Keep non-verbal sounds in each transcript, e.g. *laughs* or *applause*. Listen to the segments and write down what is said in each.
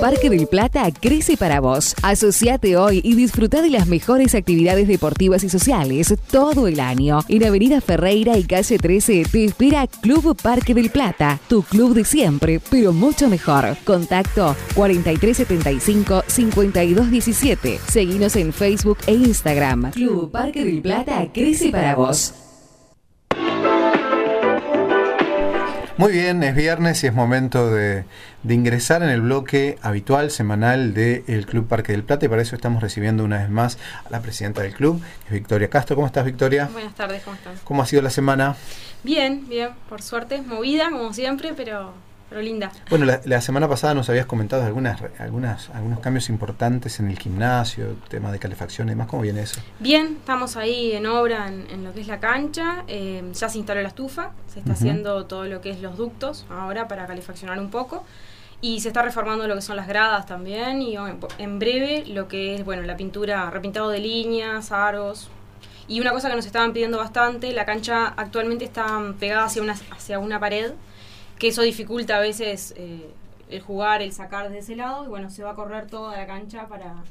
Parque del Plata crece para vos. Asociate hoy y disfruta de las mejores actividades deportivas y sociales todo el año. En Avenida Ferreira y Calle 13 te espera Club Parque del Plata, tu club de siempre, pero mucho mejor. Contacto 4375-5217. Seguinos en Facebook e Instagram. Club Parque del Plata crece para vos. Muy bien, es viernes y es momento de, ingresar en el bloque habitual semanal del Club Parque del Plata y para eso estamos recibiendo una vez más a la presidenta del club, Victoria Castro. ¿Cómo estás, Victoria? Buenas tardes, ¿cómo estás? ¿Cómo ha sido la semana? Bien, bien, por suerte, movida como siempre, pero pero linda. Bueno, la, semana pasada nos habías comentado algunas, algunas, algunos cambios importantes en el gimnasio, tema de calefacción y demás. ¿Cómo viene eso? Bien, estamos ahí en obra en, lo que es la cancha. Eh, ya se instaló la estufa, se está haciendo todo lo que es los ductos ahora para calefaccionar un poco. Y se está reformando lo que son las gradas también. Y en, breve lo que es, bueno, la pintura, repintado de líneas, aros, y una cosa que nos estaban pidiendo bastante, la cancha actualmente está pegada hacia una, hacia una pared que eso dificulta a veces eh, el jugar, el sacar de ese lado, y bueno, se va a correr toda la cancha para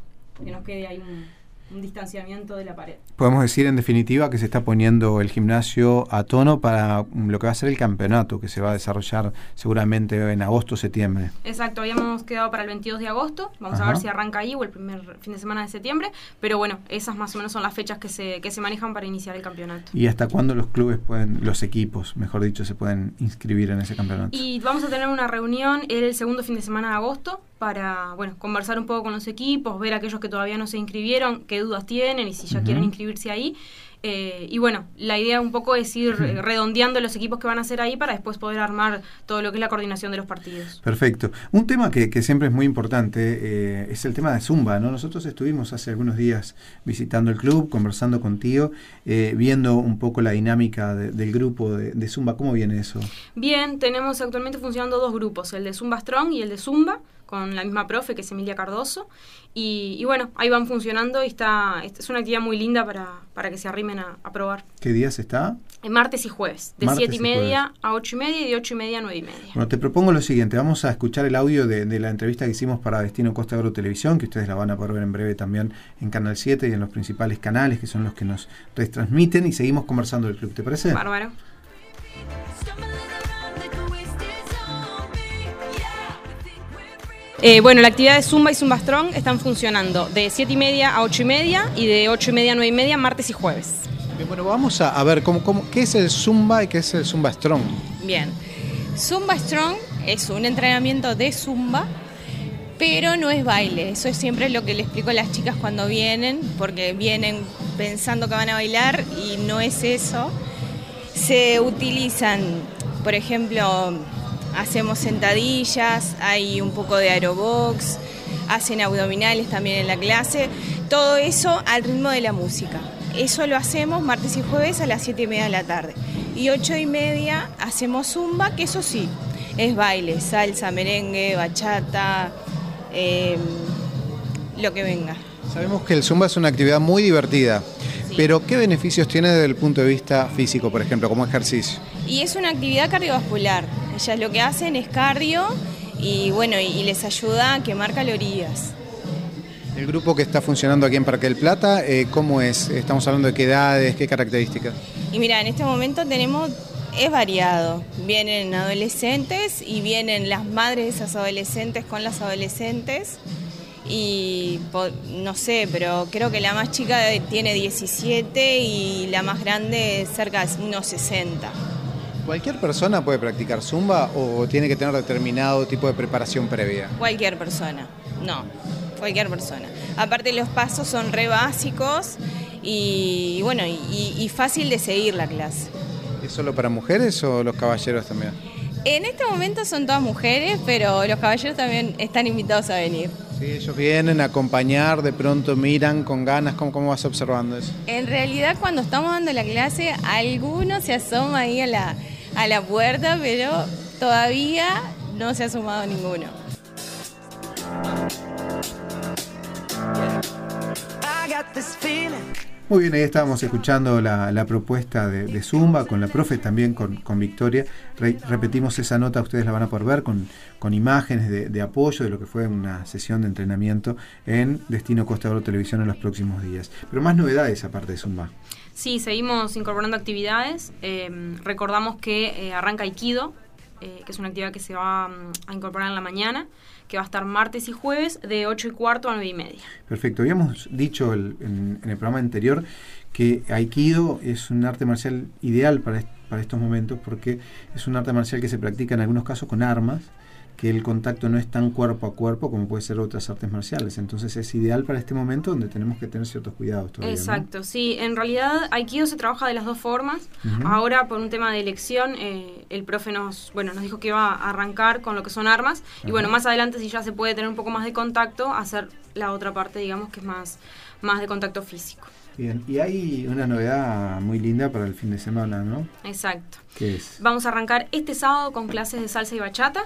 que nos quede ahí un, un distanciamiento de la pared. Podemos decir en definitiva que se está poniendo el gimnasio a tono para lo que va a ser el campeonato que se va a desarrollar seguramente en agosto o septiembre. Exacto, habíamos quedado para el 22 de agosto, vamos a ver si arranca ahí o el primer fin de semana de septiembre, pero bueno, esas más o menos son las fechas que se, que se manejan para iniciar el campeonato. ¿Y hasta cuándo los clubes pueden, los equipos, mejor dicho, se pueden inscribir en ese campeonato? Y vamos a tener una reunión el segundo fin de semana de agosto para bueno conversar un poco con los equipos, ver a aquellos que todavía no se inscribieron, qué dudas tienen y si ya quieren inscribirse ahí. Eh, y bueno, la idea un poco es ir redondeando los equipos que van a hacer ahí para después poder armar todo lo que es la coordinación de los partidos. Perfecto. Un tema que, siempre es muy importante eh, es el tema de Zumba, ¿no? Nosotros estuvimos hace algunos días visitando el club, conversando contigo, eh, viendo un poco la dinámica del grupo de, de, Zumba. ¿Cómo viene eso? Bien, tenemos actualmente funcionando dos grupos, el de Zumba Strong y el de Zumba con la misma profe que es Emilia Cardoso. Y, bueno, ahí van funcionando y está, es una actividad muy linda para, para que se arrimen a, probar. ¿Qué días está? En martes y jueves, de 7 y media a 8 y media y de 8 y media a 9 y media. Bueno, te propongo lo siguiente, vamos a escuchar el audio de, la entrevista que hicimos para Destino Costa Agro Televisión, que ustedes la van a poder ver en breve también en Canal 7 y en los principales canales, que son los que nos retransmiten, y seguimos conversando del club, ¿te parece? Bárbaro. Eh, bueno, la actividad de Zumba y Zumba Strong están funcionando de 7 y media a 8 y media y de 8 y media a 9 y media martes y jueves. Bien, bueno, vamos a, ver cómo, cómo, qué es el Zumba y qué es el Zumba Strong. Bien, Zumba Strong es un entrenamiento de Zumba, pero no es baile. Eso es siempre lo que le explico a las chicas cuando vienen, porque vienen pensando que van a bailar y no es eso. Se utilizan, por ejemplo, hacemos sentadillas, hay un poco de aerobox, hacen abdominales también en la clase, todo eso al ritmo de la música. Eso lo hacemos martes y jueves a las 7 y media de la tarde. Y 8 y media hacemos zumba, que eso sí, es baile, salsa, merengue, bachata, em, lo que venga. Sabemos que el zumba es una actividad muy divertida, pero ¿qué beneficios tiene desde el punto de vista físico, por ejemplo, como ejercicio? Y es una actividad cardiovascular. Ellas lo que hacen es cardio y bueno, y les ayuda a quemar calorías. El grupo que está funcionando aquí en Parque del Plata, eh, ¿cómo es? Estamos hablando de qué edades, qué características. Y mira, en este momento tenemos, es variado. Vienen adolescentes y vienen las madres de esas adolescentes con las adolescentes. Y no sé, pero creo que la más chica tiene 17 y la más grande cerca de unos 60. ¿Cualquier persona puede practicar zumba o tiene que tener determinado tipo de preparación previa? Cualquier persona, no, cualquier persona. Aparte los pasos son re básicos y bueno, y, fácil de seguir la clase. ¿Es solo para mujeres o los caballeros también? En este momento son todas mujeres, pero los caballeros también están invitados a venir. Sí, ellos vienen a acompañar, de pronto miran con ganas, ¿cómo, cómo vas observando eso? En realidad cuando estamos dando la clase, alguno se asoma ahí a la, a la puerta, pero todavía no se ha sumado ninguno. Muy bien, ahí estábamos escuchando la, propuesta de, Zumba con la profe, también con, Victoria. repetimos esa nota, ustedes la van a poder ver con, imágenes de, apoyo de lo que fue una sesión de entrenamiento en Destino Costa Oro Televisión en los próximos días. Pero más novedades aparte de Zumba. Sí, seguimos incorporando actividades. Eh, recordamos que eh, arranca Aikido, eh, que es una actividad que se va mm, a incorporar en la mañana que va a estar martes y jueves de 8 y cuarto a 9 y media. Perfecto. Habíamos dicho en, el programa anterior que Aikido es un arte marcial ideal para, para estos momentos porque es un arte marcial que se practica en algunos casos con armas que el contacto no es tan cuerpo a cuerpo como puede ser otras artes marciales. Entonces es ideal para este momento donde tenemos que tener ciertos cuidados todavía. Exacto, sí. En realidad Aikido se trabaja de las dos formas. Ahora por un tema de elección, eh, el profe nos, bueno, nos dijo que iba a arrancar con lo que son armas. Y bueno, más adelante si ya se puede tener un poco más de contacto, hacer la otra parte, digamos, que es más, más de contacto físico. Bien, y hay una novedad muy linda para el fin de semana, ¿no? Exacto. ¿Qué es? Vamos a arrancar este sábado con clases de salsa y bachata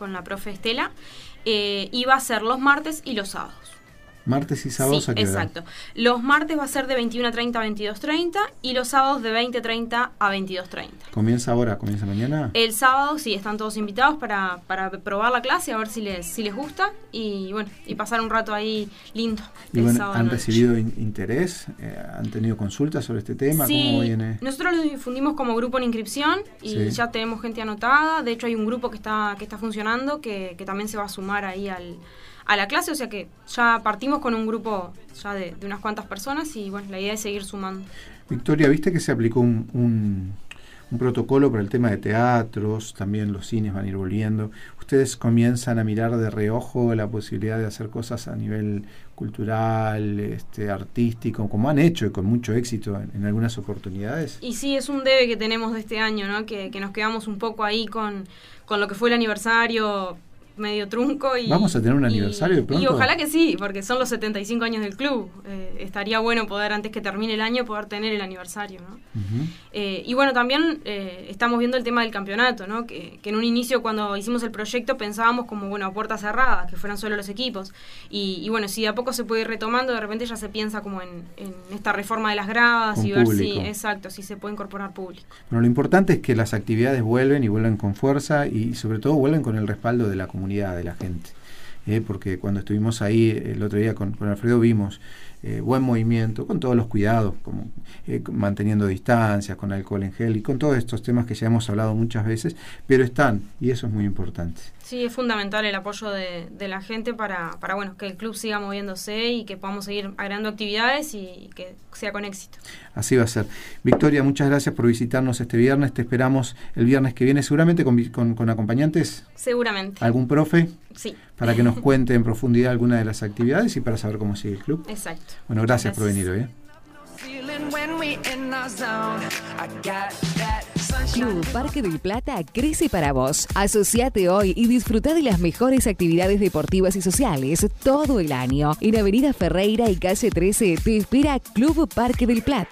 con la profe Estela, eh, y va a ser los martes y los sábados. Martes y sábados sí, Exacto. Los martes va a ser de 21.30 a 22.30 y los sábados de 20.30 a 22.30. ¿Comienza ahora? ¿Comienza mañana? El sábado sí, están todos invitados para, para probar la clase, a ver si les, si les gusta y bueno, y pasar un rato ahí lindo. Y bueno, ¿Han recibido interés? Eh, ¿Han tenido consultas sobre este tema? Sí, nosotros lo difundimos como grupo en inscripción y ya tenemos gente anotada. De hecho, hay un grupo que está, que está funcionando que, que también se va a sumar ahí al a la clase, o sea que ya partimos con un grupo ya de, unas cuantas personas y bueno, la idea es seguir sumando. Victoria, ¿viste que se aplicó un, un, protocolo para el tema de teatros? También los cines van a ir volviendo. ¿Ustedes comienzan a mirar de reojo la posibilidad de hacer cosas a nivel cultural, este, artístico, como han hecho y con mucho éxito en, algunas oportunidades? Y sí, es un debe que tenemos de este año, ¿no? Que, que nos quedamos un poco ahí con, con lo que fue el aniversario medio trunco. Y, Vamos a tener un aniversario y, Y ojalá que sí, porque son los 75 años del club. Eh, estaría bueno poder, antes que termine el año, poder tener el aniversario. ¿no? Eh, y bueno, también eh, estamos viendo el tema del campeonato, ¿no? Que, en un inicio, cuando hicimos el proyecto, pensábamos como, bueno, a puertas cerradas, que fueran solo los equipos. Y, bueno, si de a poco se puede ir retomando, de repente ya se piensa como en, esta reforma de las gradas y ver si, exacto, si se puede incorporar público. Bueno, lo importante es que las actividades vuelven y vuelven con fuerza y sobre todo vuelven con el respaldo de la comunidad de la gente. ¿eh? porque cuando estuvimos ahí el otro día con, con Alfredo vimos eh, buen movimiento, con todos los cuidados, como eh, manteniendo distancias, con alcohol en gel y con todos estos temas que ya hemos hablado muchas veces, pero están y eso es muy importante. Sí, es fundamental el apoyo de, la gente para, para bueno que el club siga moviéndose y que podamos seguir agregando actividades y que sea con éxito. Así va a ser. Victoria, muchas gracias por visitarnos este viernes. Te esperamos el viernes que viene, seguramente con, con, acompañantes. Seguramente. ¿Algún profe? Sí. Para que nos *laughs* cuente en profundidad alguna de las actividades y para saber cómo sigue el club. Exacto. Bueno, gracias, por venir hoy. ¿eh? Club Parque del Plata crece para vos. Asociate hoy y disfruta de las mejores actividades deportivas y sociales todo el año. En Avenida Ferreira y calle 13 te espera Club Parque del Plata.